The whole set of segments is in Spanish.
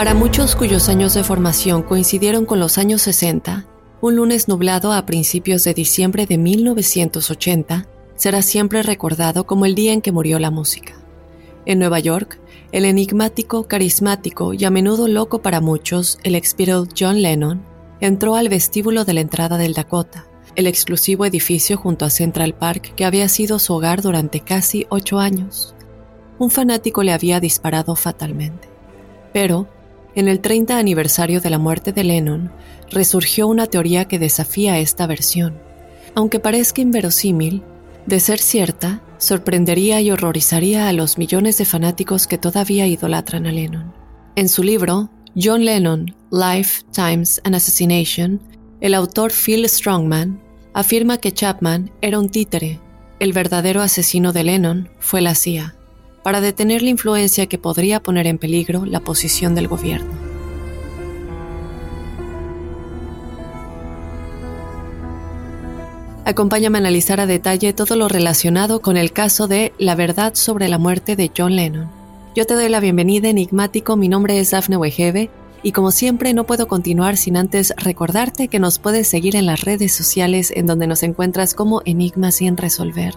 Para muchos cuyos años de formación coincidieron con los años 60, un lunes nublado a principios de diciembre de 1980 será siempre recordado como el día en que murió la música. En Nueva York, el enigmático, carismático y a menudo loco para muchos, el ex John Lennon, entró al vestíbulo de la entrada del Dakota, el exclusivo edificio junto a Central Park que había sido su hogar durante casi ocho años. Un fanático le había disparado fatalmente. Pero, en el 30 aniversario de la muerte de Lennon, resurgió una teoría que desafía esta versión. Aunque parezca inverosímil, de ser cierta, sorprendería y horrorizaría a los millones de fanáticos que todavía idolatran a Lennon. En su libro, John Lennon, Life, Times and Assassination, el autor Phil Strongman afirma que Chapman era un títere. El verdadero asesino de Lennon fue la CIA para detener la influencia que podría poner en peligro la posición del gobierno. Acompáñame a analizar a detalle todo lo relacionado con el caso de La verdad sobre la muerte de John Lennon. Yo te doy la bienvenida, enigmático, mi nombre es Dafne Wegebe y como siempre no puedo continuar sin antes recordarte que nos puedes seguir en las redes sociales en donde nos encuentras como Enigma sin resolver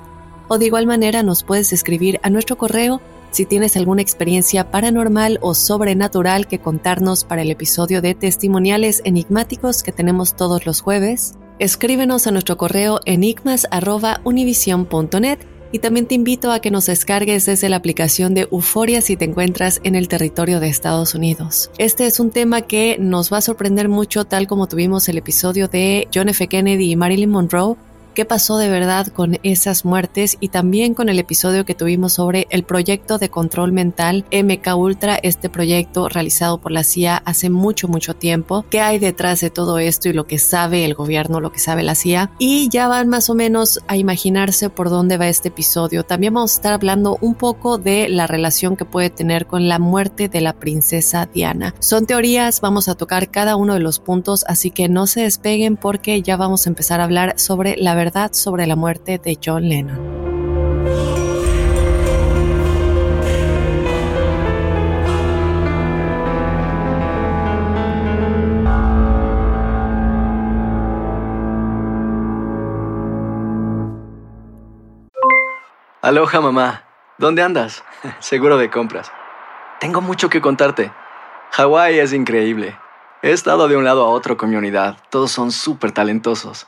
o de igual manera nos puedes escribir a nuestro correo si tienes alguna experiencia paranormal o sobrenatural que contarnos para el episodio de testimoniales enigmáticos que tenemos todos los jueves. Escríbenos a nuestro correo enigmas.univision.net y también te invito a que nos descargues desde la aplicación de Euforia si te encuentras en el territorio de Estados Unidos. Este es un tema que nos va a sorprender mucho tal como tuvimos el episodio de John F. Kennedy y Marilyn Monroe qué pasó de verdad con esas muertes y también con el episodio que tuvimos sobre el proyecto de control mental MK Ultra, este proyecto realizado por la CIA hace mucho, mucho tiempo. ¿Qué hay detrás de todo esto y lo que sabe el gobierno, lo que sabe la CIA? Y ya van más o menos a imaginarse por dónde va este episodio. También vamos a estar hablando un poco de la relación que puede tener con la muerte de la princesa Diana. Son teorías, vamos a tocar cada uno de los puntos, así que no se despeguen porque ya vamos a empezar a hablar sobre la verdad sobre la muerte de John Lennon. Aloha mamá, ¿dónde andas? Seguro de compras. Tengo mucho que contarte. Hawái es increíble. He estado de un lado a otro con mi unidad. Todos son súper talentosos.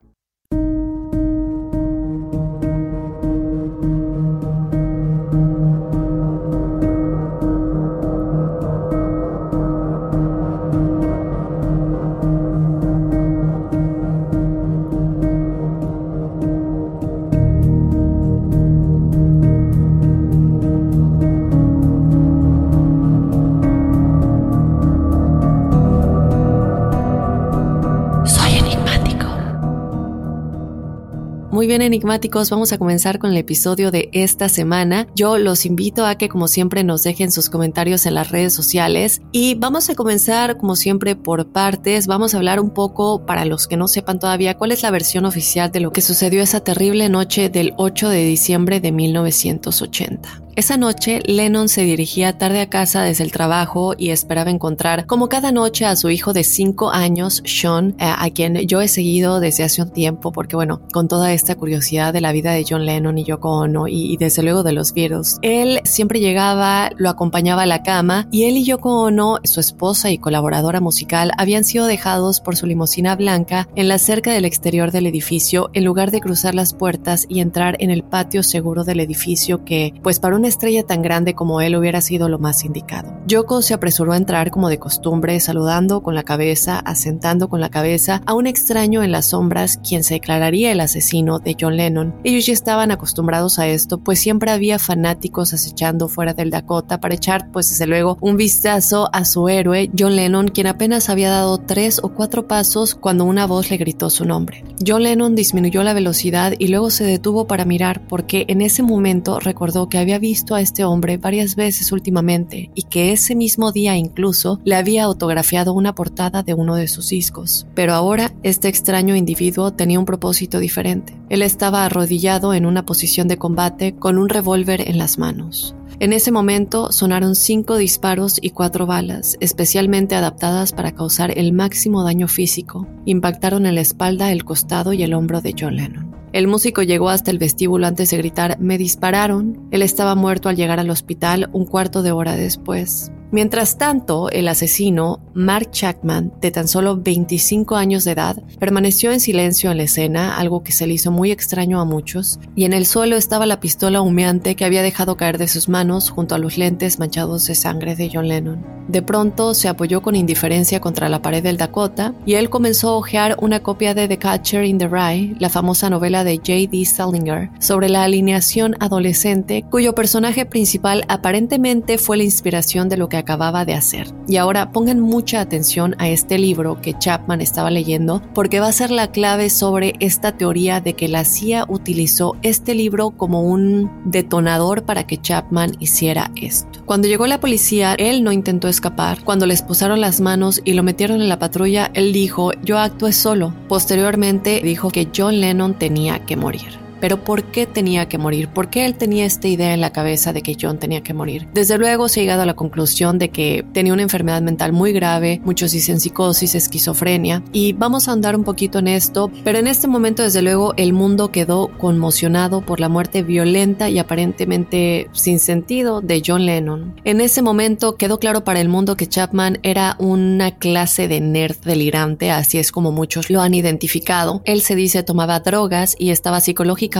Bien enigmáticos, vamos a comenzar con el episodio de esta semana. Yo los invito a que como siempre nos dejen sus comentarios en las redes sociales y vamos a comenzar como siempre por partes. Vamos a hablar un poco para los que no sepan todavía cuál es la versión oficial de lo que sucedió esa terrible noche del 8 de diciembre de 1980. Esa noche, Lennon se dirigía tarde a casa desde el trabajo y esperaba encontrar, como cada noche, a su hijo de 5 años, Sean, eh, a quien yo he seguido desde hace un tiempo, porque bueno, con toda esta curiosidad de la vida de John Lennon y Yoko Ono y, y desde luego de los Beatles, él siempre llegaba, lo acompañaba a la cama y él y Yoko Ono, su esposa y colaboradora musical, habían sido dejados por su limusina blanca en la cerca del exterior del edificio en lugar de cruzar las puertas y entrar en el patio seguro del edificio que, pues para una estrella tan grande como él hubiera sido lo más indicado. Yoko se apresuró a entrar como de costumbre, saludando con la cabeza, asentando con la cabeza a un extraño en las sombras, quien se declararía el asesino de John Lennon. Ellos ya estaban acostumbrados a esto, pues siempre había fanáticos acechando fuera del Dakota para echar, pues desde luego, un vistazo a su héroe, John Lennon, quien apenas había dado tres o cuatro pasos cuando una voz le gritó su nombre. John Lennon disminuyó la velocidad y luego se detuvo para mirar porque en ese momento recordó que había visto a este hombre varias veces últimamente y que ese mismo día incluso le había autografiado una portada de uno de sus discos. Pero ahora este extraño individuo tenía un propósito diferente. Él estaba arrodillado en una posición de combate con un revólver en las manos. En ese momento sonaron cinco disparos y cuatro balas, especialmente adaptadas para causar el máximo daño físico. Impactaron en la espalda, el costado y el hombro de John Lennon. El músico llegó hasta el vestíbulo antes de gritar Me dispararon. Él estaba muerto al llegar al hospital un cuarto de hora después. Mientras tanto, el asesino, Mark Chapman, de tan solo 25 años de edad, permaneció en silencio en la escena, algo que se le hizo muy extraño a muchos, y en el suelo estaba la pistola humeante que había dejado caer de sus manos junto a los lentes manchados de sangre de John Lennon. De pronto se apoyó con indiferencia contra la pared del Dakota y él comenzó a hojear una copia de The Catcher in the Rye, la famosa novela de J.D. Salinger, sobre la alineación adolescente, cuyo personaje principal aparentemente fue la inspiración de lo que acababa de hacer. Y ahora pongan mucha atención a este libro que Chapman estaba leyendo porque va a ser la clave sobre esta teoría de que la CIA utilizó este libro como un detonador para que Chapman hiciera esto. Cuando llegó la policía, él no intentó escapar. Cuando le esposaron las manos y lo metieron en la patrulla, él dijo, yo actué solo. Posteriormente dijo que John Lennon tenía que morir. Pero ¿por qué tenía que morir? ¿Por qué él tenía esta idea en la cabeza de que John tenía que morir? Desde luego se ha llegado a la conclusión de que tenía una enfermedad mental muy grave, muchos dicen psicosis, esquizofrenia, y vamos a andar un poquito en esto, pero en este momento desde luego el mundo quedó conmocionado por la muerte violenta y aparentemente sin sentido de John Lennon. En ese momento quedó claro para el mundo que Chapman era una clase de nerd delirante, así es como muchos lo han identificado. Él se dice tomaba drogas y estaba psicológicamente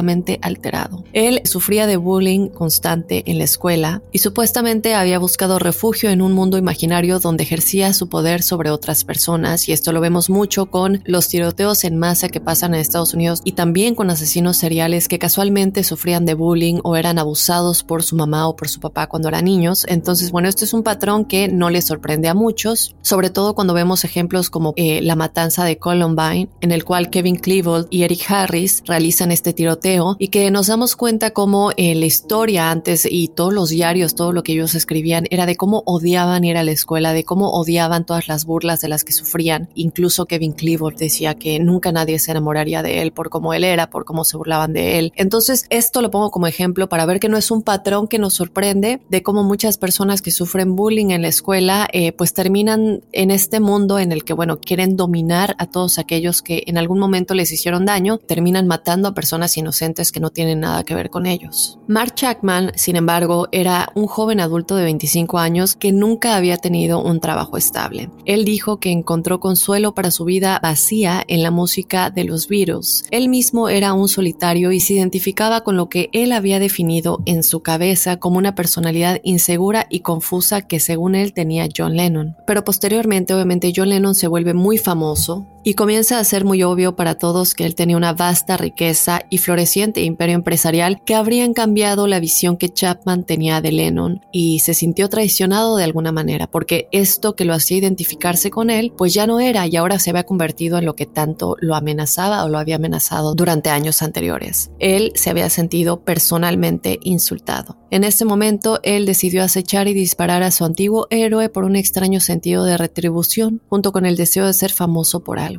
alterado. Él sufría de bullying constante en la escuela y supuestamente había buscado refugio en un mundo imaginario donde ejercía su poder sobre otras personas y esto lo vemos mucho con los tiroteos en masa que pasan en Estados Unidos y también con asesinos seriales que casualmente sufrían de bullying o eran abusados por su mamá o por su papá cuando eran niños. Entonces, bueno, esto es un patrón que no le sorprende a muchos, sobre todo cuando vemos ejemplos como eh, la matanza de Columbine, en el cual Kevin Cleveland y Eric Harris realizan este tiroteo y que nos damos cuenta cómo eh, la historia antes y todos los diarios, todo lo que ellos escribían era de cómo odiaban ir a la escuela, de cómo odiaban todas las burlas de las que sufrían. Incluso Kevin Cleveland decía que nunca nadie se enamoraría de él por cómo él era, por cómo se burlaban de él. Entonces, esto lo pongo como ejemplo para ver que no es un patrón que nos sorprende de cómo muchas personas que sufren bullying en la escuela, eh, pues terminan en este mundo en el que, bueno, quieren dominar a todos aquellos que en algún momento les hicieron daño, terminan matando a personas inocentes que no tienen nada que ver con ellos. Mark Chapman, sin embargo, era un joven adulto de 25 años que nunca había tenido un trabajo estable. Él dijo que encontró consuelo para su vida vacía en la música de los Beatles. Él mismo era un solitario y se identificaba con lo que él había definido en su cabeza como una personalidad insegura y confusa que según él tenía John Lennon. Pero posteriormente, obviamente, John Lennon se vuelve muy famoso y comienza a ser muy obvio para todos que él tenía una vasta riqueza y floreciente imperio empresarial que habrían cambiado la visión que Chapman tenía de Lennon y se sintió traicionado de alguna manera porque esto que lo hacía identificarse con él pues ya no era y ahora se había convertido en lo que tanto lo amenazaba o lo había amenazado durante años anteriores. Él se había sentido personalmente insultado. En este momento él decidió acechar y disparar a su antiguo héroe por un extraño sentido de retribución junto con el deseo de ser famoso por algo.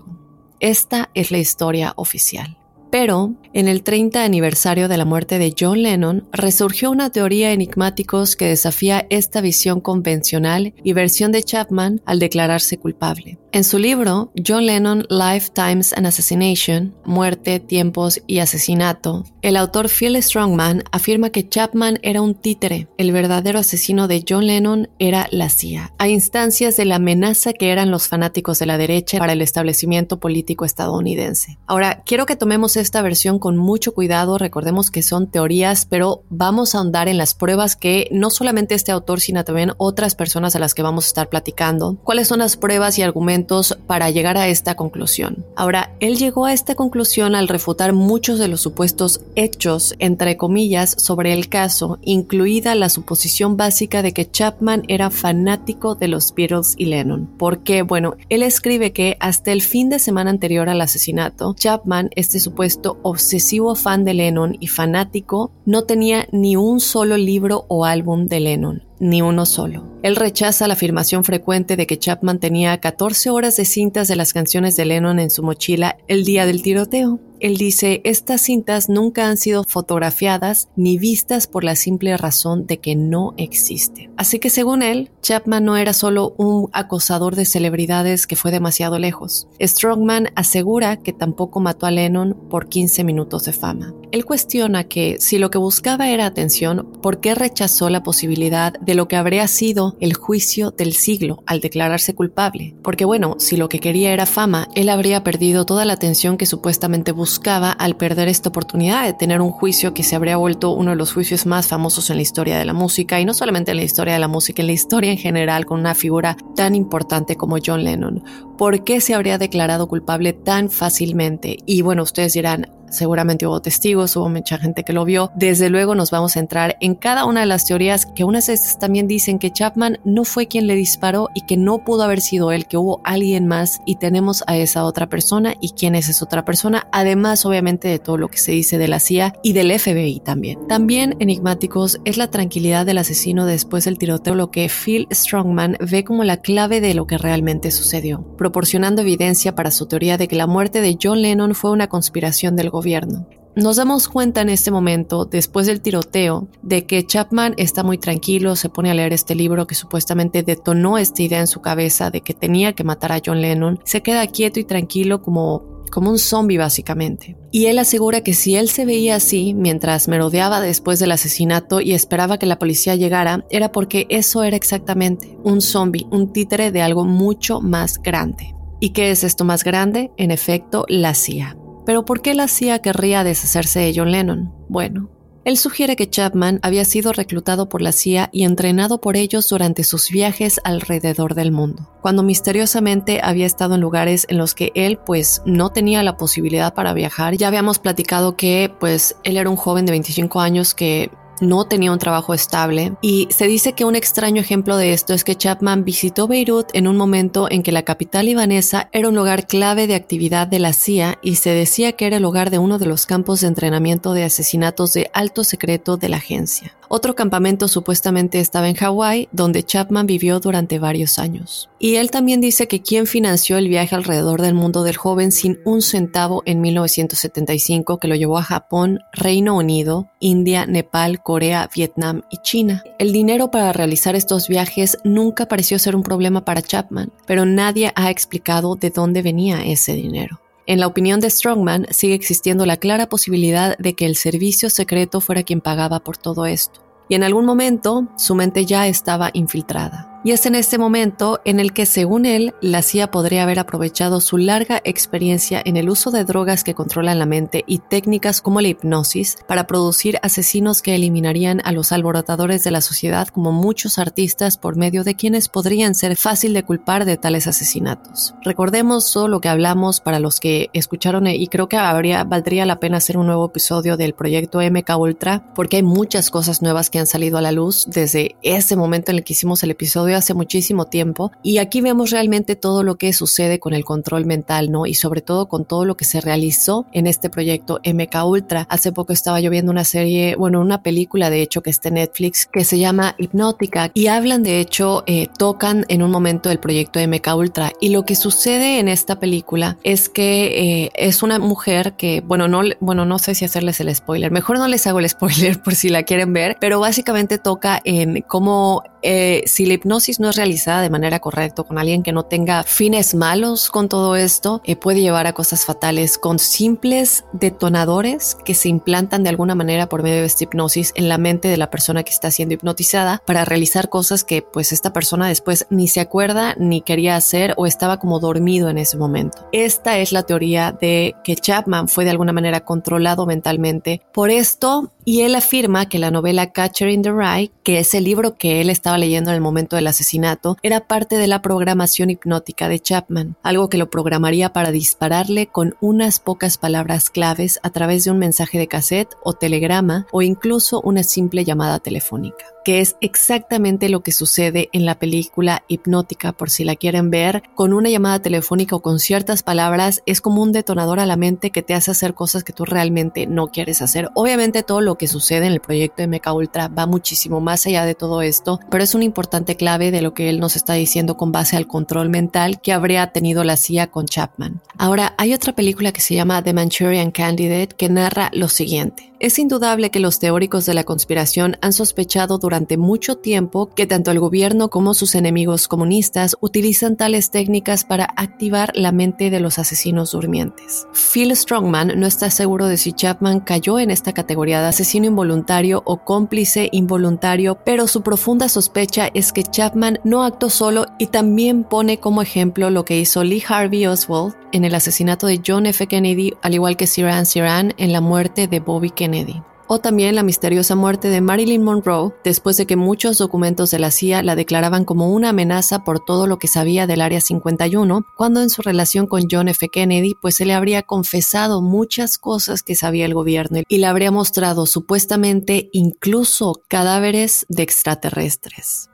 Esta es la historia oficial. Pero, en el 30 aniversario de la muerte de John Lennon, resurgió una teoría enigmáticos que desafía esta visión convencional y versión de Chapman al declararse culpable. En su libro, John Lennon Lifetimes and Assassination, Muerte, Tiempos y Asesinato, el autor Phil Strongman afirma que Chapman era un títere. El verdadero asesino de John Lennon era la CIA, a instancias de la amenaza que eran los fanáticos de la derecha para el establecimiento político estadounidense. Ahora, quiero que tomemos esta versión con mucho cuidado, recordemos que son teorías, pero vamos a ahondar en las pruebas que no solamente este autor, sino también otras personas a las que vamos a estar platicando. ¿Cuáles son las pruebas y argumentos para llegar a esta conclusión. Ahora, él llegó a esta conclusión al refutar muchos de los supuestos hechos, entre comillas, sobre el caso, incluida la suposición básica de que Chapman era fanático de los Beatles y Lennon. Porque, bueno, él escribe que hasta el fin de semana anterior al asesinato, Chapman, este supuesto obsesivo fan de Lennon y fanático, no tenía ni un solo libro o álbum de Lennon ni uno solo. Él rechaza la afirmación frecuente de que Chapman tenía 14 horas de cintas de las canciones de Lennon en su mochila el día del tiroteo. Él dice, estas cintas nunca han sido fotografiadas ni vistas por la simple razón de que no existen. Así que según él, Chapman no era solo un acosador de celebridades que fue demasiado lejos. Strongman asegura que tampoco mató a Lennon por 15 minutos de fama. Él cuestiona que si lo que buscaba era atención, ¿por qué rechazó la posibilidad de lo que habría sido el juicio del siglo al declararse culpable? Porque bueno, si lo que quería era fama, él habría perdido toda la atención que supuestamente buscaba buscaba al perder esta oportunidad de tener un juicio que se habría vuelto uno de los juicios más famosos en la historia de la música y no solamente en la historia de la música, en la historia en general con una figura tan importante como John Lennon. ¿Por qué se habría declarado culpable tan fácilmente? Y bueno, ustedes dirán, seguramente hubo testigos, hubo mucha gente que lo vio. Desde luego nos vamos a entrar en cada una de las teorías que unas veces también dicen que Chapman no fue quien le disparó y que no pudo haber sido él, que hubo alguien más y tenemos a esa otra persona y quién es esa otra persona, además obviamente de todo lo que se dice de la CIA y del FBI también. También enigmáticos es la tranquilidad del asesino después del tiroteo, lo que Phil Strongman ve como la clave de lo que realmente sucedió, proporcionando evidencia para su teoría de que la muerte de John Lennon fue una conspiración del gobierno. Nos damos cuenta en este momento, después del tiroteo, de que Chapman está muy tranquilo, se pone a leer este libro que supuestamente detonó esta idea en su cabeza de que tenía que matar a John Lennon, se queda quieto y tranquilo como como un zombie básicamente. Y él asegura que si él se veía así mientras merodeaba después del asesinato y esperaba que la policía llegara, era porque eso era exactamente un zombie, un títere de algo mucho más grande. ¿Y qué es esto más grande? En efecto, la CIA. Pero ¿por qué la CIA querría deshacerse de John Lennon? Bueno, él sugiere que Chapman había sido reclutado por la CIA y entrenado por ellos durante sus viajes alrededor del mundo, cuando misteriosamente había estado en lugares en los que él pues no tenía la posibilidad para viajar. Ya habíamos platicado que pues él era un joven de 25 años que no tenía un trabajo estable y se dice que un extraño ejemplo de esto es que Chapman visitó Beirut en un momento en que la capital libanesa era un lugar clave de actividad de la CIA y se decía que era el lugar de uno de los campos de entrenamiento de asesinatos de alto secreto de la agencia. Otro campamento supuestamente estaba en Hawái, donde Chapman vivió durante varios años. Y él también dice que quien financió el viaje alrededor del mundo del joven sin un centavo en 1975, que lo llevó a Japón, Reino Unido, India, Nepal, Corea, Vietnam y China. El dinero para realizar estos viajes nunca pareció ser un problema para Chapman, pero nadie ha explicado de dónde venía ese dinero. En la opinión de Strongman, sigue existiendo la clara posibilidad de que el servicio secreto fuera quien pagaba por todo esto. Y en algún momento su mente ya estaba infiltrada. Y es en este momento en el que, según él, la CIA podría haber aprovechado su larga experiencia en el uso de drogas que controlan la mente y técnicas como la hipnosis para producir asesinos que eliminarían a los alborotadores de la sociedad como muchos artistas por medio de quienes podrían ser fácil de culpar de tales asesinatos. Recordemos solo lo que hablamos para los que escucharon y creo que valdría la pena hacer un nuevo episodio del proyecto MK Ultra porque hay muchas cosas nuevas que han salido a la luz desde ese momento en el que hicimos el episodio hace muchísimo tiempo y aquí vemos realmente todo lo que sucede con el control mental, ¿no? Y sobre todo con todo lo que se realizó en este proyecto MK Ultra. Hace poco estaba yo viendo una serie, bueno, una película de hecho que está en Netflix que se llama Hipnótica y hablan de hecho, eh, tocan en un momento el proyecto MK Ultra y lo que sucede en esta película es que eh, es una mujer que, bueno, no, bueno, no sé si hacerles el spoiler, mejor no les hago el spoiler por si la quieren ver, pero básicamente toca en cómo eh, si la hipnosis no es realizada de manera correcta con alguien que no tenga fines malos con todo esto, eh, puede llevar a cosas fatales con simples detonadores que se implantan de alguna manera por medio de esta hipnosis en la mente de la persona que está siendo hipnotizada para realizar cosas que pues esta persona después ni se acuerda ni quería hacer o estaba como dormido en ese momento. Esta es la teoría de que Chapman fue de alguna manera controlado mentalmente por esto y él afirma que la novela Catcher in the Rye, que es el libro que él estaba leyendo en el momento del asesinato, era parte de la programación hipnótica de Chapman, algo que lo programaría para dispararle con unas pocas palabras claves a través de un mensaje de cassette o telegrama o incluso una simple llamada telefónica que es exactamente lo que sucede en la película Hipnótica, por si la quieren ver, con una llamada telefónica o con ciertas palabras, es como un detonador a la mente que te hace hacer cosas que tú realmente no quieres hacer. Obviamente todo lo que sucede en el proyecto de Mecha Ultra va muchísimo más allá de todo esto, pero es una importante clave de lo que él nos está diciendo con base al control mental que habría tenido la CIA con Chapman. Ahora, hay otra película que se llama The Manchurian Candidate que narra lo siguiente. Es indudable que los teóricos de la conspiración han sospechado durante mucho tiempo que tanto el gobierno como sus enemigos comunistas utilizan tales técnicas para activar la mente de los asesinos durmientes. Phil Strongman no está seguro de si Chapman cayó en esta categoría de asesino involuntario o cómplice involuntario, pero su profunda sospecha es que Chapman no actuó solo y también pone como ejemplo lo que hizo Lee Harvey Oswald en el asesinato de John F. Kennedy, al igual que Sirhan Sirhan en la muerte de Bobby Kennedy. O también la misteriosa muerte de Marilyn Monroe después de que muchos documentos de la CIA la declaraban como una amenaza por todo lo que sabía del Área 51, cuando en su relación con John F. Kennedy pues se le habría confesado muchas cosas que sabía el gobierno y le habría mostrado supuestamente incluso cadáveres de extraterrestres.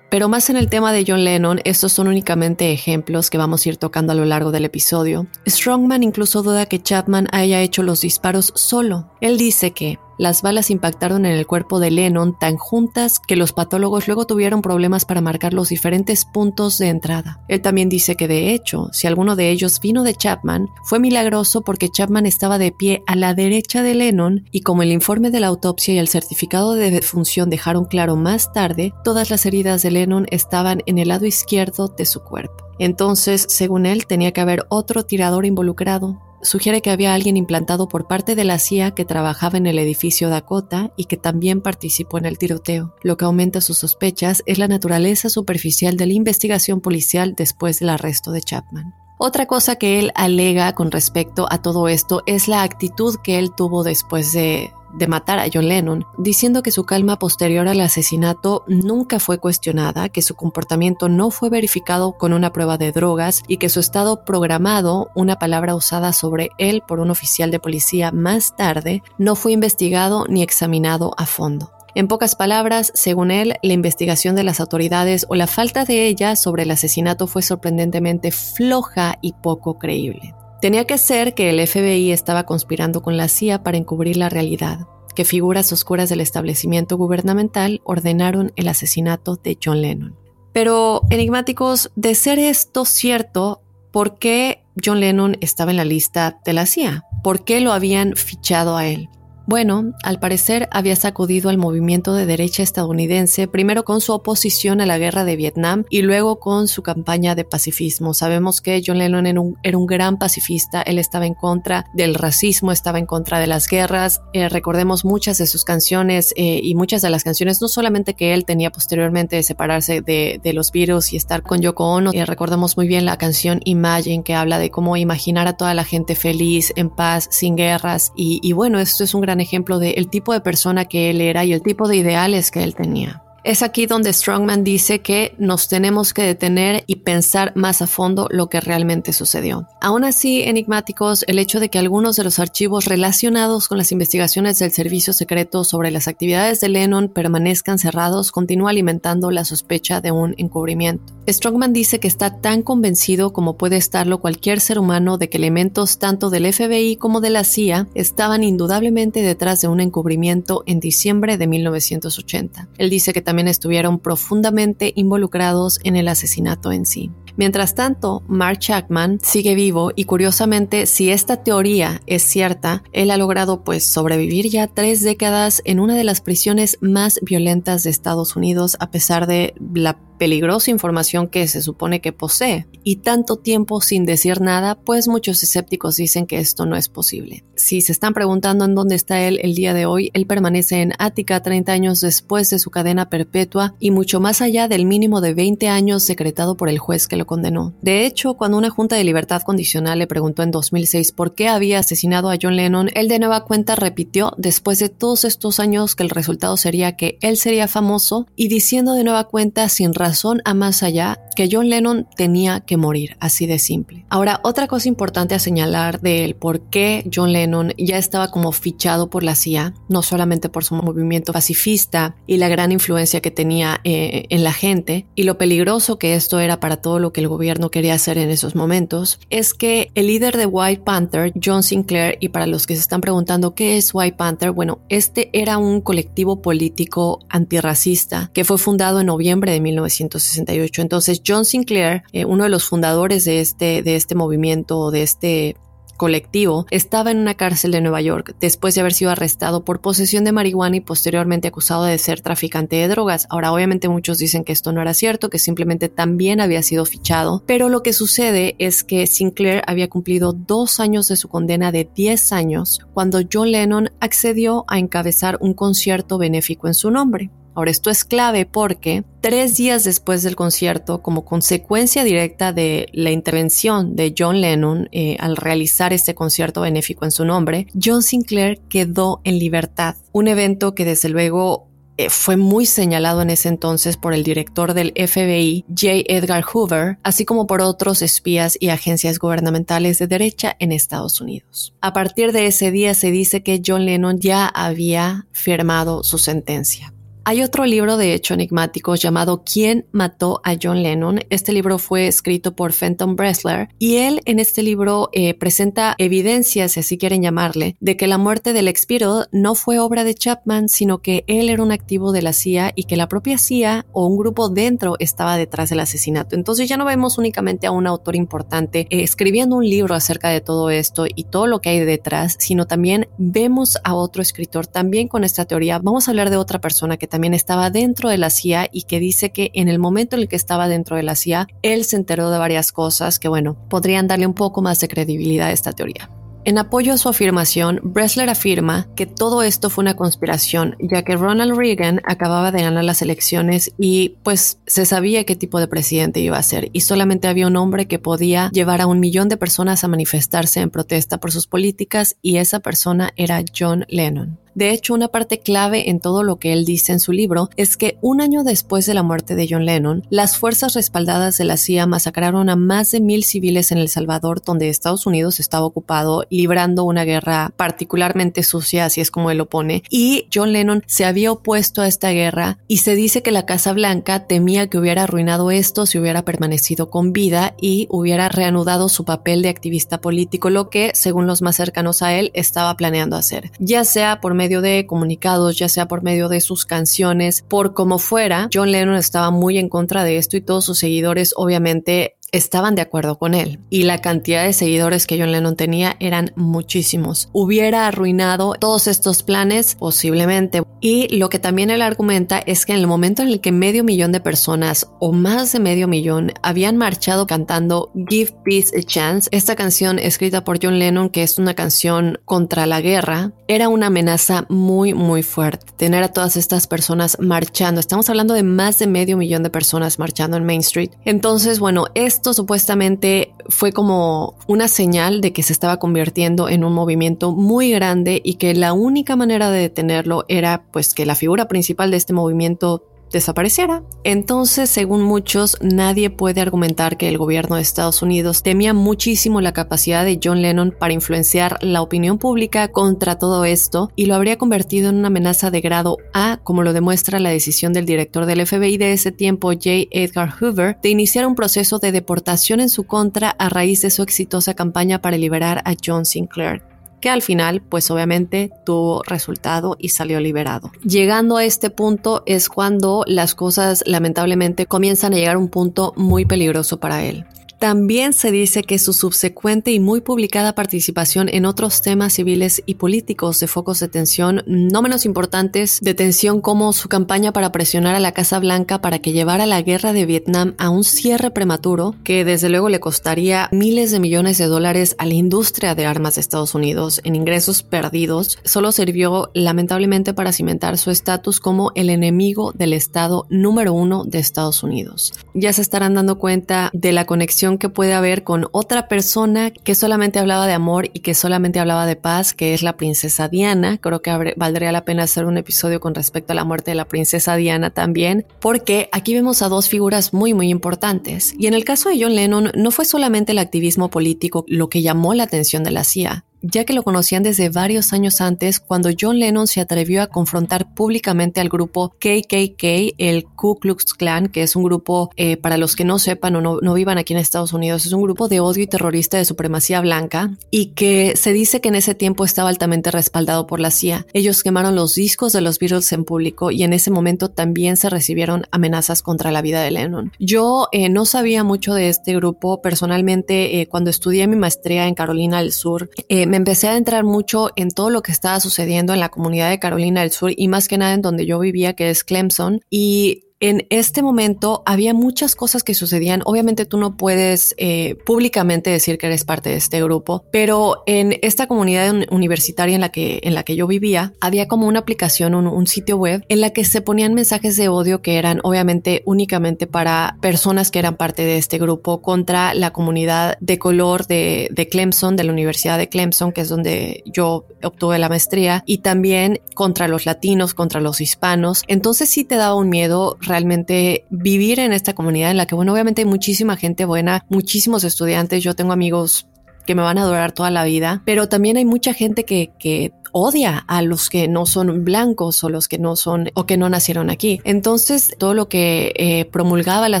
Pero más en el tema de John Lennon, estos son únicamente ejemplos que vamos a ir tocando a lo largo del episodio. Strongman incluso duda que Chapman haya hecho los disparos solo. Él dice que las balas impactaron en el cuerpo de Lennon tan juntas que los patólogos luego tuvieron problemas para marcar los diferentes puntos de entrada. Él también dice que de hecho, si alguno de ellos vino de Chapman, fue milagroso porque Chapman estaba de pie a la derecha de Lennon y como el informe de la autopsia y el certificado de defunción dejaron claro más tarde, todas las heridas de Lennon estaban en el lado izquierdo de su cuerpo. Entonces, según él, tenía que haber otro tirador involucrado, sugiere que había alguien implantado por parte de la CIA que trabajaba en el edificio Dakota y que también participó en el tiroteo. Lo que aumenta sus sospechas es la naturaleza superficial de la investigación policial después del arresto de Chapman. Otra cosa que él alega con respecto a todo esto es la actitud que él tuvo después de, de matar a John Lennon, diciendo que su calma posterior al asesinato nunca fue cuestionada, que su comportamiento no fue verificado con una prueba de drogas y que su estado programado, una palabra usada sobre él por un oficial de policía más tarde, no fue investigado ni examinado a fondo. En pocas palabras, según él, la investigación de las autoridades o la falta de ellas sobre el asesinato fue sorprendentemente floja y poco creíble. Tenía que ser que el FBI estaba conspirando con la CIA para encubrir la realidad, que figuras oscuras del establecimiento gubernamental ordenaron el asesinato de John Lennon. Pero, enigmáticos, de ser esto cierto, ¿por qué John Lennon estaba en la lista de la CIA? ¿Por qué lo habían fichado a él? Bueno, al parecer había sacudido al movimiento de derecha estadounidense, primero con su oposición a la guerra de Vietnam y luego con su campaña de pacifismo. Sabemos que John Lennon era un, gran pacifista, él estaba en contra del racismo, estaba en contra de las guerras. Eh, recordemos muchas de sus canciones eh, y muchas de las canciones, no solamente que él tenía posteriormente de separarse de, los virus y estar con Yoko Ono, eh, recordemos muy bien la canción Imagine que habla de cómo imaginar a toda la gente feliz, en paz, sin guerras y, y bueno, esto es un gran ejemplo del tipo de persona que él era y el tipo de ideales que él tenía. Es aquí donde Strongman dice que nos tenemos que detener y pensar más a fondo lo que realmente sucedió. Aún así, enigmáticos, el hecho de que algunos de los archivos relacionados con las investigaciones del servicio secreto sobre las actividades de Lennon permanezcan cerrados continúa alimentando la sospecha de un encubrimiento. Strongman dice que está tan convencido como puede estarlo cualquier ser humano de que elementos tanto del FBI como de la CIA estaban indudablemente detrás de un encubrimiento en diciembre de 1980. Él dice que también estuvieron profundamente involucrados en el asesinato en sí. Mientras tanto, Mark Chapman sigue vivo y curiosamente, si esta teoría es cierta, él ha logrado pues sobrevivir ya tres décadas en una de las prisiones más violentas de Estados Unidos a pesar de la peligrosa información que se supone que posee. Y tanto tiempo sin decir nada, pues muchos escépticos dicen que esto no es posible. Si se están preguntando en dónde está él el día de hoy, él permanece en Ática 30 años después de su cadena perpetua y mucho más allá del mínimo de 20 años secretado por el juez que lo condenó. De hecho, cuando una junta de libertad condicional le preguntó en 2006 por qué había asesinado a John Lennon, él de nueva cuenta repitió después de todos estos años que el resultado sería que él sería famoso y diciendo de nueva cuenta sin razón razón a más allá que John Lennon tenía que morir, así de simple. Ahora, otra cosa importante a señalar del por qué John Lennon ya estaba como fichado por la CIA, no solamente por su movimiento pacifista y la gran influencia que tenía eh, en la gente, y lo peligroso que esto era para todo lo que el gobierno quería hacer en esos momentos, es que el líder de White Panther, John Sinclair, y para los que se están preguntando qué es White Panther, bueno, este era un colectivo político antirracista que fue fundado en noviembre de 1900 entonces John Sinclair, eh, uno de los fundadores de este, de este movimiento, de este colectivo, estaba en una cárcel de Nueva York después de haber sido arrestado por posesión de marihuana y posteriormente acusado de ser traficante de drogas. Ahora, obviamente muchos dicen que esto no era cierto, que simplemente también había sido fichado, pero lo que sucede es que Sinclair había cumplido dos años de su condena de 10 años cuando John Lennon accedió a encabezar un concierto benéfico en su nombre. Ahora, esto es clave porque tres días después del concierto, como consecuencia directa de la intervención de John Lennon eh, al realizar este concierto benéfico en su nombre, John Sinclair quedó en libertad. Un evento que desde luego eh, fue muy señalado en ese entonces por el director del FBI, J. Edgar Hoover, así como por otros espías y agencias gubernamentales de derecha en Estados Unidos. A partir de ese día se dice que John Lennon ya había firmado su sentencia. Hay otro libro de hecho enigmático llamado ¿Quién mató a John Lennon? Este libro fue escrito por Fenton Bressler y él en este libro eh, presenta evidencias, si así quieren llamarle, de que la muerte del expiro no fue obra de Chapman, sino que él era un activo de la CIA y que la propia CIA o un grupo dentro estaba detrás del asesinato. Entonces ya no vemos únicamente a un autor importante eh, escribiendo un libro acerca de todo esto y todo lo que hay detrás, sino también vemos a otro escritor también con esta teoría. Vamos a hablar de otra persona que también también estaba dentro de la CIA y que dice que en el momento en el que estaba dentro de la CIA, él se enteró de varias cosas que, bueno, podrían darle un poco más de credibilidad a esta teoría. En apoyo a su afirmación, Bressler afirma que todo esto fue una conspiración, ya que Ronald Reagan acababa de ganar las elecciones y pues se sabía qué tipo de presidente iba a ser y solamente había un hombre que podía llevar a un millón de personas a manifestarse en protesta por sus políticas y esa persona era John Lennon. De hecho, una parte clave en todo lo que él dice en su libro es que un año después de la muerte de John Lennon, las fuerzas respaldadas de la CIA masacraron a más de mil civiles en El Salvador, donde Estados Unidos estaba ocupado librando una guerra particularmente sucia, así es como él lo pone, y John Lennon se había opuesto a esta guerra y se dice que la Casa Blanca temía que hubiera arruinado esto si hubiera permanecido con vida y hubiera reanudado su papel de activista político, lo que, según los más cercanos a él, estaba planeando hacer, ya sea por medio de comunicados, ya sea por medio de sus canciones, por como fuera, John Lennon estaba muy en contra de esto y todos sus seguidores obviamente estaban de acuerdo con él y la cantidad de seguidores que John Lennon tenía eran muchísimos. Hubiera arruinado todos estos planes posiblemente. Y lo que también él argumenta es que en el momento en el que medio millón de personas o más de medio millón habían marchado cantando Give Peace a Chance, esta canción escrita por John Lennon que es una canción contra la guerra, era una amenaza muy muy fuerte. Tener a todas estas personas marchando, estamos hablando de más de medio millón de personas marchando en Main Street. Entonces, bueno, es esto supuestamente fue como una señal de que se estaba convirtiendo en un movimiento muy grande y que la única manera de detenerlo era pues que la figura principal de este movimiento desapareciera. Entonces, según muchos, nadie puede argumentar que el gobierno de Estados Unidos temía muchísimo la capacidad de John Lennon para influenciar la opinión pública contra todo esto y lo habría convertido en una amenaza de grado A, como lo demuestra la decisión del director del FBI de ese tiempo, J. Edgar Hoover, de iniciar un proceso de deportación en su contra a raíz de su exitosa campaña para liberar a John Sinclair que al final pues obviamente tuvo resultado y salió liberado. Llegando a este punto es cuando las cosas lamentablemente comienzan a llegar a un punto muy peligroso para él. También se dice que su subsecuente y muy publicada participación en otros temas civiles y políticos de focos de tensión no menos importantes de tensión como su campaña para presionar a la Casa Blanca para que llevara la guerra de Vietnam a un cierre prematuro que desde luego le costaría miles de millones de dólares a la industria de armas de Estados Unidos en ingresos perdidos, solo sirvió lamentablemente para cimentar su estatus como el enemigo del Estado número uno de Estados Unidos. Ya se estarán dando cuenta de la conexión que puede haber con otra persona que solamente hablaba de amor y que solamente hablaba de paz, que es la princesa Diana. Creo que valdría la pena hacer un episodio con respecto a la muerte de la princesa Diana también, porque aquí vemos a dos figuras muy muy importantes. Y en el caso de John Lennon no fue solamente el activismo político lo que llamó la atención de la CIA, ya que lo conocían desde varios años antes cuando John Lennon se atrevió a confrontar públicamente al grupo KKK, el Ku Klux Klan, que es un grupo, eh, para los que no sepan o no, vivan aquí en Estados Unidos, es un grupo de odio y terrorista de supremacía blanca y que se dice que en ese tiempo estaba altamente respaldado por la CIA. Ellos quemaron los discos de los Beatles en público y en ese momento también se recibieron amenazas contra la vida de Lennon. Yo eh, no sabía mucho de este grupo personalmente eh, cuando estudié mi maestría en Carolina del Sur me empecé a entrar mucho en todo lo que estaba sucediendo en la comunidad de Carolina del Sur y más que nada en donde yo vivía, que es Clemson. Y en este momento había muchas cosas que sucedían. Obviamente tú no puedes eh, públicamente decir que eres parte de este grupo, pero en esta comunidad universitaria en la que, en la que yo vivía, había como una aplicación, un, sitio web en la que se ponían mensajes de odio que eran obviamente únicamente para personas que eran parte de este grupo contra la comunidad de color de, de Clemson, de la Universidad de Clemson, que es donde yo obtuve la maestría, y también contra los latinos, contra los hispanos. Entonces sí te daba un miedo realmente vivir en esta comunidad en la que, bueno, obviamente hay muchísima gente buena, muchísimos estudiantes, yo tengo amigos que me van a durar toda la vida, pero también hay mucha gente que, que odia a los que no son blancos o los que no son o que no nacieron aquí. Entonces, todo lo que eh, promulgaba la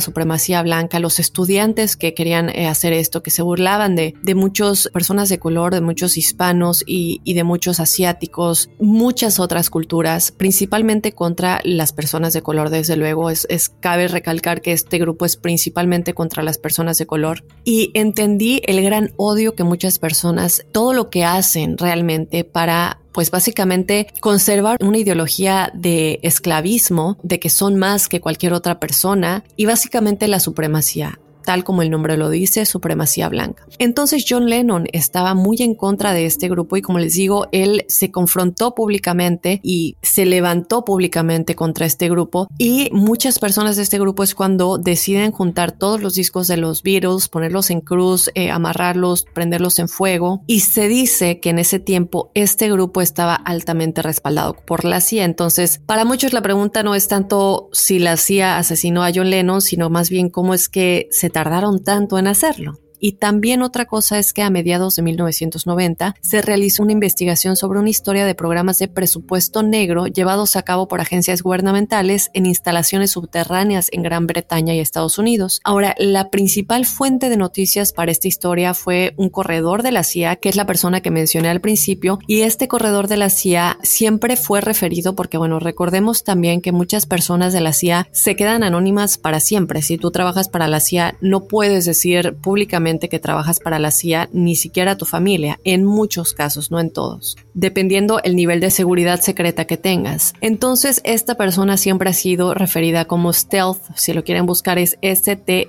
supremacía blanca, los estudiantes que querían eh, hacer esto, que se burlaban de, de muchas personas de color, de muchos hispanos y, y, de muchos asiáticos, muchas otras culturas, principalmente contra las personas de color, desde luego. Es, es cabe recalcar que este grupo es principalmente contra las personas de color. Y entendí el gran odio que muchas personas, todo lo que hacen realmente para pues básicamente conservar una ideología de esclavismo, de que son más que cualquier otra persona y básicamente la supremacía tal como el nombre lo dice, supremacía blanca. Entonces John Lennon estaba muy en contra de este grupo y como les digo, él se confrontó públicamente y se levantó públicamente contra este grupo y muchas personas de este grupo es cuando deciden juntar todos los discos de los Beatles, ponerlos en cruz, eh, amarrarlos, prenderlos en fuego y se dice que en ese tiempo este grupo estaba altamente respaldado por la CIA. Entonces, para muchos la pregunta no es tanto si la CIA asesinó a John Lennon, sino más bien cómo es que se tardaron tanto en hacerlo. Y también otra cosa es que a mediados de 1990 se realizó una investigación sobre una historia de programas de presupuesto negro llevados a cabo por agencias gubernamentales en instalaciones subterráneas en Gran Bretaña y Estados Unidos. Ahora, la principal fuente de noticias para esta historia fue un corredor de la CIA, que es la persona que mencioné al principio, y este corredor de la CIA siempre fue referido porque, bueno, recordemos también que muchas personas de la CIA se quedan anónimas para siempre. Si tú trabajas para la CIA, no puedes decir públicamente que trabajas para la CIA, ni siquiera tu familia, en muchos casos, no en todos, dependiendo el nivel de seguridad secreta que tengas. Entonces, esta persona siempre ha sido referida como stealth, si lo quieren buscar es S-T-E-A-L-T-H.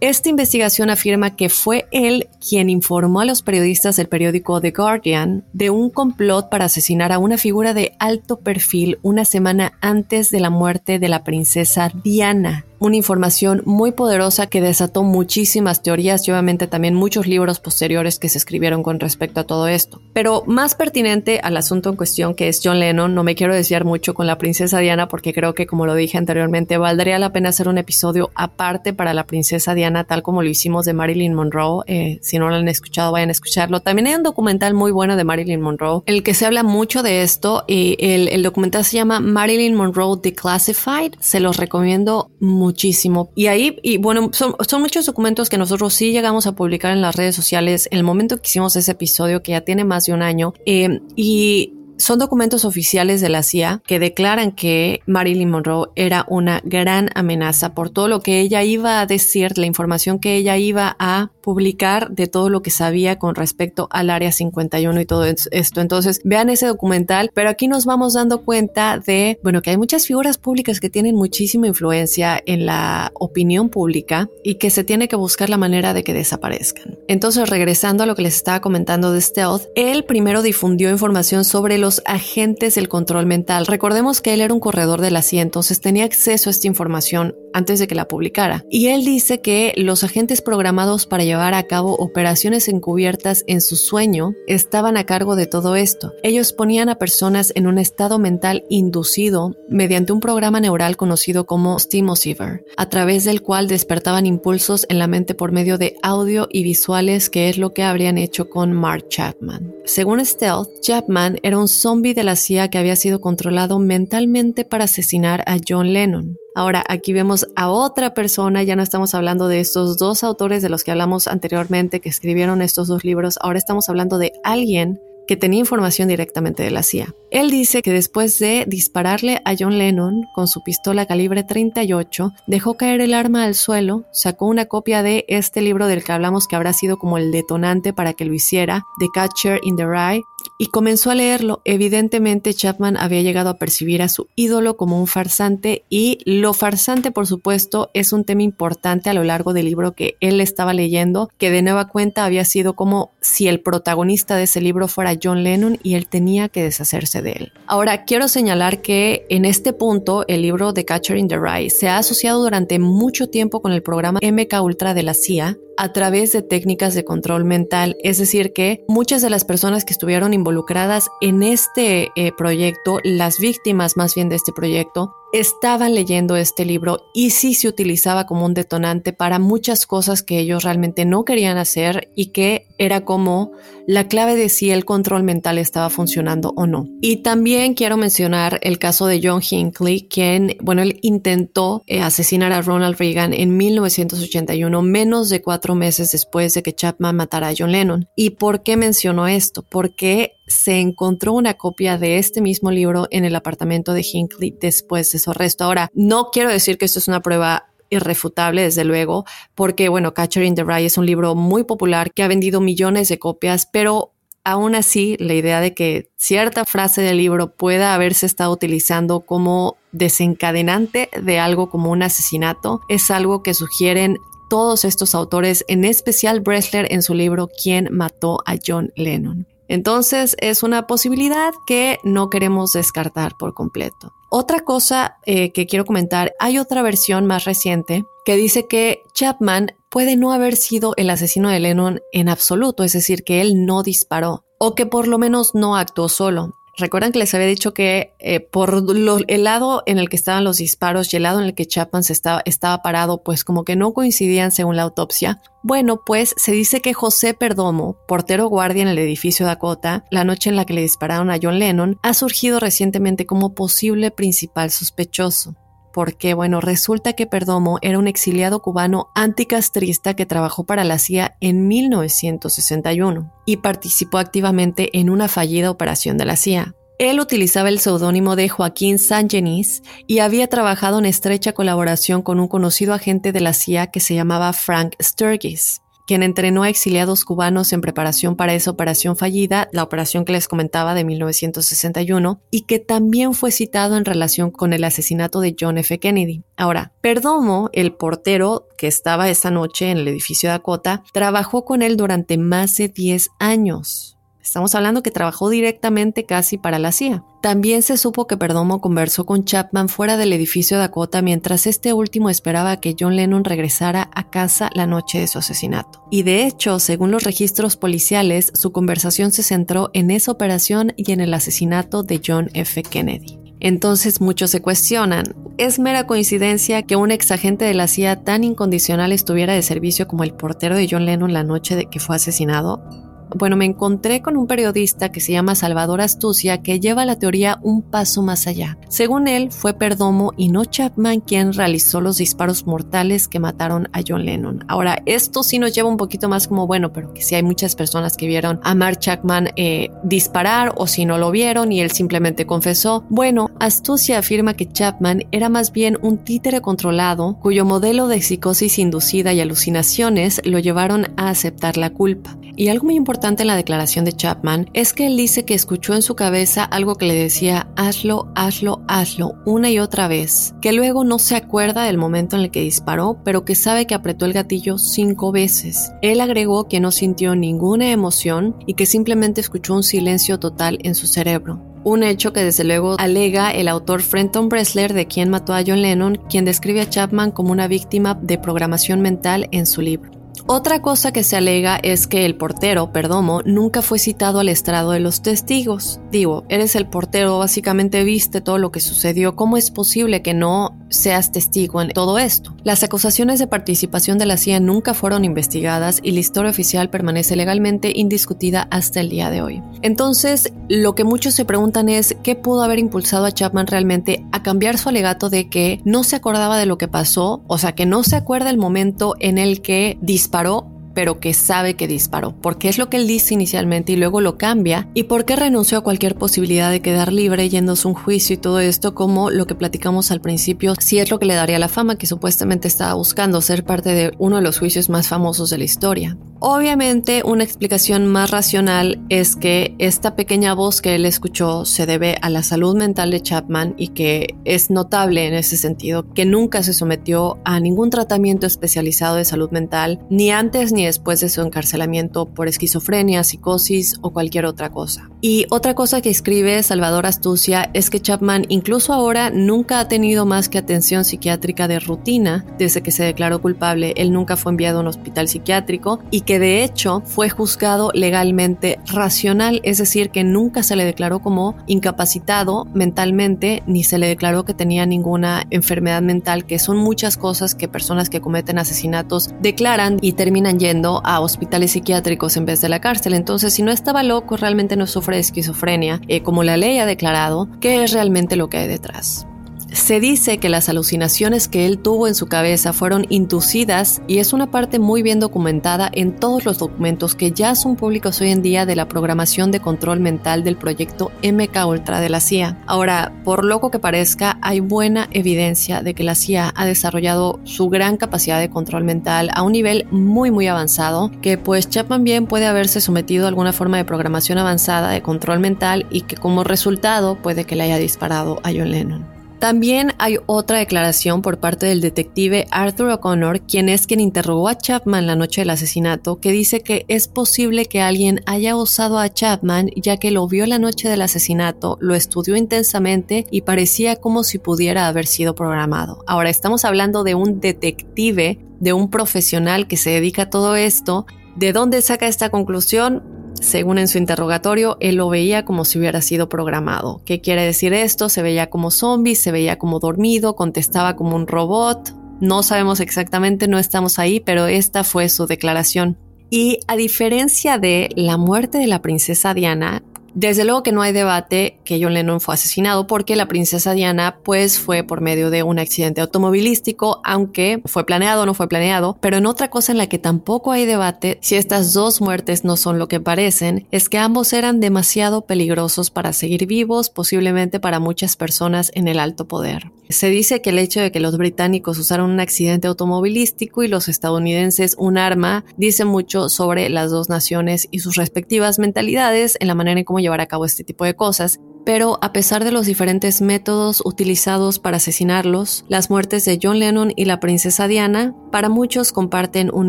Esta investigación afirma que fue él quien informó a los periodistas del periódico The Guardian de un complot para asesinar a una figura de alto perfil una semana antes de la muerte de la princesa Diana una información muy poderosa que desató muchísimas teorías y obviamente también muchos libros posteriores que se escribieron con respecto a todo esto. Pero más pertinente al asunto en cuestión que es John Lennon, no me quiero desviar mucho con la princesa Diana porque creo que como lo dije anteriormente, valdría la pena hacer un episodio aparte para la princesa Diana tal como lo hicimos de Marilyn Monroe. Eh, si no lo han escuchado, vayan a escucharlo. También hay un documental muy bueno de Marilyn Monroe, en el que se habla mucho de esto y el, el documental se llama Marilyn Monroe Declassified. Se los recomiendo mucho muchísimo. Y ahí, y bueno, son, muchos documentos que nosotros sí llegamos a publicar en las redes sociales el momento que hicimos ese episodio, que ya tiene más de un año. Eh, y son documentos oficiales de la CIA que declaran que Marilyn Monroe era una gran amenaza por todo lo que ella iba a decir, la información que ella iba a publicar de todo lo que sabía con respecto al Área 51 y todo esto. Entonces, vean ese documental, pero aquí nos vamos dando cuenta de, bueno, que hay muchas figuras públicas que tienen muchísima influencia en la opinión pública y que se tiene que buscar la manera de que desaparezcan. Entonces, regresando a lo que les estaba comentando de Stealth, él primero difundió información sobre los agentes del control mental. Recordemos que él era un corredor de la CIA, entonces tenía acceso a esta información antes de que la publicara. Y él dice que los agentes programados para llevar a cabo operaciones encubiertas en su sueño estaban a cargo de todo esto. Ellos ponían a personas en un estado mental inducido mediante un programa neural conocido como Stimoceiver, a través del cual despertaban impulsos en la mente por medio de audio y visuales, que es lo que habrían hecho con Mark Chapman. Según Stealth, Chapman era un zombie de la CIA que había sido controlado mentalmente para asesinar a John Lennon. Ahora, aquí vemos a otra persona, ya no estamos hablando de estos dos autores de los que hablamos anteriormente que escribieron estos dos libros, ahora estamos hablando de alguien que tenía información directamente de la CIA. Él dice que después de dispararle a John Lennon con su pistola calibre 38, dejó caer el arma al suelo, sacó una copia de este libro del que hablamos que habrá sido como el detonante para que lo hiciera, The Catcher in the Rye, y comenzó a leerlo. Evidentemente Chapman había llegado a percibir a su ídolo como un farsante y lo farsante por supuesto es un tema importante a lo largo del libro que él estaba leyendo, que de nueva cuenta había sido como si el protagonista de ese libro fuera John Lennon y él tenía que deshacerse de él. Ahora, quiero señalar que en este punto el libro The Catcher in the Rye se ha asociado durante mucho tiempo con el programa MK Ultra de la CIA a través de técnicas de control mental, es decir, que muchas de las personas que estuvieron involucradas en este eh, proyecto, las víctimas más bien de este proyecto, estaban leyendo este libro y sí se utilizaba como un detonante para muchas cosas que ellos realmente no querían hacer y que era como la clave de si el control mental estaba funcionando o no. Y también quiero mencionar el caso de John Hinckley, quien, bueno, él intentó eh, asesinar a Ronald Reagan en 1981, menos de cuatro meses después de que Chapman matara a John Lennon. ¿Y por qué menciono esto? Porque se encontró una copia de este mismo libro en el apartamento de Hinckley después de su arresto. Ahora, no quiero decir que esto es una prueba irrefutable, desde luego, porque, bueno, Catcher in the Rye es un libro muy popular que ha vendido millones de copias, pero aún así, la idea de que cierta frase del libro pueda haberse estado utilizando como desencadenante de algo como un asesinato es algo que sugieren todos estos autores, en especial Bressler en su libro ¿Quién mató a John Lennon? Entonces es una posibilidad que no queremos descartar por completo. Otra cosa eh, que quiero comentar, hay otra versión más reciente que dice que Chapman puede no haber sido el asesino de Lennon en absoluto, es decir, que él no disparó o que por lo menos no actuó solo. Recuerdan que les había dicho que eh, por el lado en el que estaban los disparos y el lado en el que Chapman se estaba, estaba parado, pues como que no coincidían según la autopsia. Bueno, pues se dice que José Perdomo, portero guardia en el edificio Dakota, la noche en la que le dispararon a John Lennon, ha surgido recientemente como posible principal sospechoso porque, bueno, resulta que Perdomo era un exiliado cubano anticastrista que trabajó para la CIA en 1961 y participó activamente en una fallida operación de la CIA. Él utilizaba el seudónimo de Joaquín Sangenis y había trabajado en estrecha colaboración con un conocido agente de la CIA que se llamaba Frank Sturgis quien entrenó a exiliados cubanos en preparación para esa operación fallida, la operación que les comentaba de 1961, y que también fue citado en relación con el asesinato de John F. Kennedy. Ahora, Perdomo, el portero que estaba esa noche en el edificio Dakota, trabajó con él durante más de 10 años. Estamos hablando que trabajó directamente casi para la CIA. También se supo que Perdomo conversó con Chapman fuera del edificio Dakota mientras este último esperaba que John Lennon regresara a casa la noche de su asesinato. Y de hecho, según los registros policiales, su conversación se centró en esa operación y en el asesinato de John F. Kennedy. Entonces muchos se cuestionan, ¿es mera coincidencia que un exagente de la CIA tan incondicional estuviera de servicio como el portero de John Lennon la noche de que fue asesinado? Bueno, me encontré con un periodista que se llama Salvador Astucia que lleva la teoría un paso más allá. Según él, fue Perdomo y no Chapman quien realizó los disparos mortales que mataron a John Lennon. Ahora, esto sí nos lleva un poquito más como, bueno, pero que si hay muchas personas que vieron a Mark Chapman eh, disparar o si no lo vieron y él simplemente confesó. Bueno, Astucia afirma que Chapman era más bien un títere controlado cuyo modelo de psicosis inducida y alucinaciones lo llevaron a aceptar la culpa. Y algo muy importante en la declaración de Chapman es que él dice que escuchó en su cabeza algo que le decía hazlo, hazlo, hazlo una y otra vez, que luego no se acuerda del momento en el que disparó, pero que sabe que apretó el gatillo cinco veces. Él agregó que no sintió ninguna emoción y que simplemente escuchó un silencio total en su cerebro un hecho que desde luego alega el autor Frenton Bressler de quien mató a John Lennon, quien describe a Chapman como una víctima de programación mental en su libro. Otra cosa que se alega es que el portero, Perdomo, nunca fue citado al estrado de los testigos. Digo, eres el portero, básicamente viste todo lo que sucedió. ¿Cómo es posible que no seas testigo en todo esto? Las acusaciones de participación de la CIA nunca fueron investigadas y la historia oficial permanece legalmente indiscutida hasta el día de hoy. Entonces, lo que muchos se preguntan es qué pudo haber impulsado a Chapman realmente a cambiar su alegato de que no se acordaba de lo que pasó, o sea, que no se acuerda el momento en el que disparó disparó pero que sabe que disparó, porque es lo que él dice inicialmente y luego lo cambia, y por qué renunció a cualquier posibilidad de quedar libre yéndose a un juicio y todo esto, como lo que platicamos al principio, si es lo que le daría la fama que supuestamente estaba buscando, ser parte de uno de los juicios más famosos de la historia. Obviamente, una explicación más racional es que esta pequeña voz que él escuchó se debe a la salud mental de Chapman y que es notable en ese sentido, que nunca se sometió a ningún tratamiento especializado de salud mental, ni antes ni después de su encarcelamiento por esquizofrenia, psicosis o cualquier otra cosa. Y otra cosa que escribe Salvador Astucia es que Chapman incluso ahora nunca ha tenido más que atención psiquiátrica de rutina desde que se declaró culpable. Él nunca fue enviado a un hospital psiquiátrico y que de hecho fue juzgado legalmente racional, es decir, que nunca se le declaró como incapacitado mentalmente ni se le declaró que tenía ninguna enfermedad mental, que son muchas cosas que personas que cometen asesinatos declaran y terminan yendo a hospitales psiquiátricos en vez de la cárcel. Entonces, si no estaba loco, realmente no sufre de esquizofrenia, eh, como la ley ha declarado, ¿qué es realmente lo que hay detrás? Se dice que las alucinaciones que él tuvo en su cabeza fueron inducidas y es una parte muy bien documentada en todos los documentos que ya son públicos hoy en día de la programación de control mental del proyecto MK Ultra de la CIA. Ahora, por loco que parezca, hay buena evidencia de que la CIA ha desarrollado su gran capacidad de control mental a un nivel muy muy avanzado, que pues Chapman bien puede haberse sometido a alguna forma de programación avanzada de control mental y que como resultado puede que le haya disparado a John Lennon. También hay otra declaración por parte del detective Arthur O'Connor, quien es quien interrogó a Chapman la noche del asesinato, que dice que es posible que alguien haya usado a Chapman ya que lo vio la noche del asesinato, lo estudió intensamente y parecía como si pudiera haber sido programado. Ahora estamos hablando de un detective, de un profesional que se dedica a todo esto. ¿De dónde saca esta conclusión? Según en su interrogatorio, él lo veía como si hubiera sido programado. ¿Qué quiere decir esto? Se veía como zombie, se veía como dormido, contestaba como un robot. No sabemos exactamente, no estamos ahí, pero esta fue su declaración. Y a diferencia de la muerte de la princesa Diana, desde luego que no hay debate que John Lennon fue asesinado porque la princesa Diana pues fue por medio de un accidente automovilístico, aunque fue planeado o no fue planeado, pero en otra cosa en la que tampoco hay debate si estas dos muertes no son lo que parecen, es que ambos eran demasiado peligrosos para seguir vivos, posiblemente para muchas personas en el alto poder. Se dice que el hecho de que los británicos usaron un accidente automovilístico y los estadounidenses un arma dice mucho sobre las dos naciones y sus respectivas mentalidades en la manera en cómo llevar a cabo este tipo de cosas, pero a pesar de los diferentes métodos utilizados para asesinarlos, las muertes de John Lennon y la princesa Diana para muchos comparten un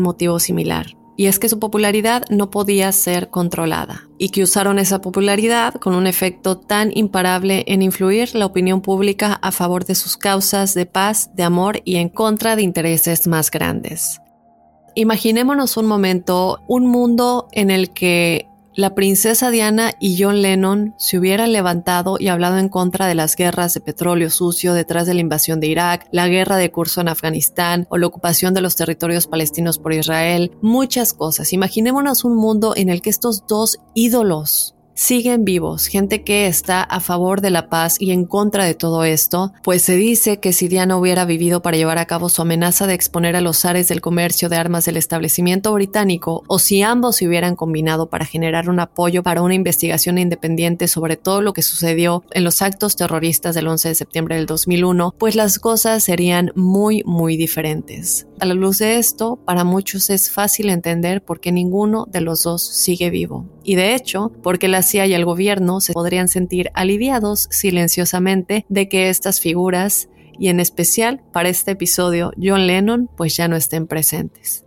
motivo similar. Y es que su popularidad no podía ser controlada, y que usaron esa popularidad con un efecto tan imparable en influir la opinión pública a favor de sus causas de paz, de amor y en contra de intereses más grandes. Imaginémonos un momento, un mundo en el que la princesa Diana y John Lennon se hubieran levantado y hablado en contra de las guerras de petróleo sucio detrás de la invasión de Irak, la guerra de curso en Afganistán o la ocupación de los territorios palestinos por Israel, muchas cosas. Imaginémonos un mundo en el que estos dos ídolos siguen vivos, gente que está a favor de la paz y en contra de todo esto, pues se dice que si Diana hubiera vivido para llevar a cabo su amenaza de exponer a los zares del comercio de armas del establecimiento británico, o si ambos se hubieran combinado para generar un apoyo para una investigación independiente sobre todo lo que sucedió en los actos terroristas del 11 de septiembre del 2001, pues las cosas serían muy, muy diferentes. A la luz de esto, para muchos es fácil entender por qué ninguno de los dos sigue vivo. Y de hecho, porque la Y el gobierno se podrían sentir aliviados silenciosamente de que estas figuras, y en especial para este episodio John Lennon, pues ya no estén presentes.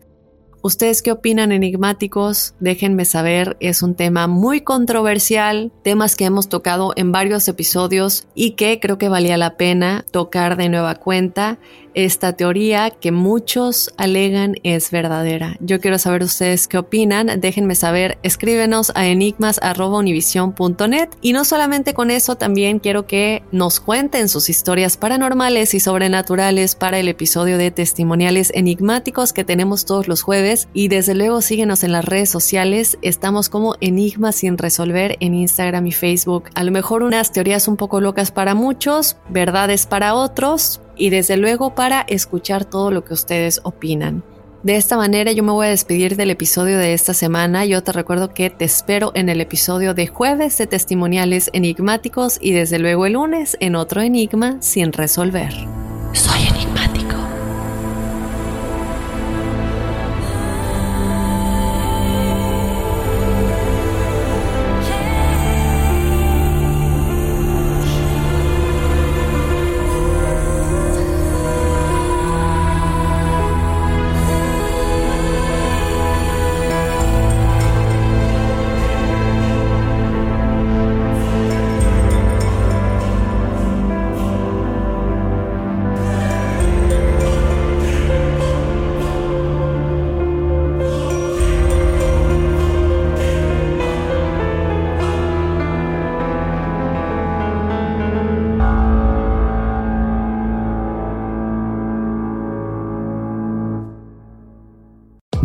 ¿Ustedes qué opinan enigmáticos? Déjenme saber, es un tema muy controversial, temas que hemos tocado en varios episodios y que creo que valía la pena tocar de nueva cuenta esta teoría que muchos alegan es verdadera. Yo quiero saber ustedes qué opinan, déjenme saber, escríbenos a enigmas.univision.net y no solamente con eso, también quiero que nos cuenten sus historias paranormales y sobrenaturales para el episodio de testimoniales enigmáticos que tenemos todos los jueves. Y desde luego síguenos en las redes sociales, estamos como Enigmas sin resolver en Instagram y Facebook. A lo mejor unas teorías un poco locas para muchos, verdades para otros, y desde luego para escuchar todo lo que ustedes opinan. De esta manera yo me voy a despedir del episodio de esta semana. Yo te recuerdo que te espero en el episodio de jueves de testimoniales enigmáticos y desde luego el lunes en otro enigma sin resolver.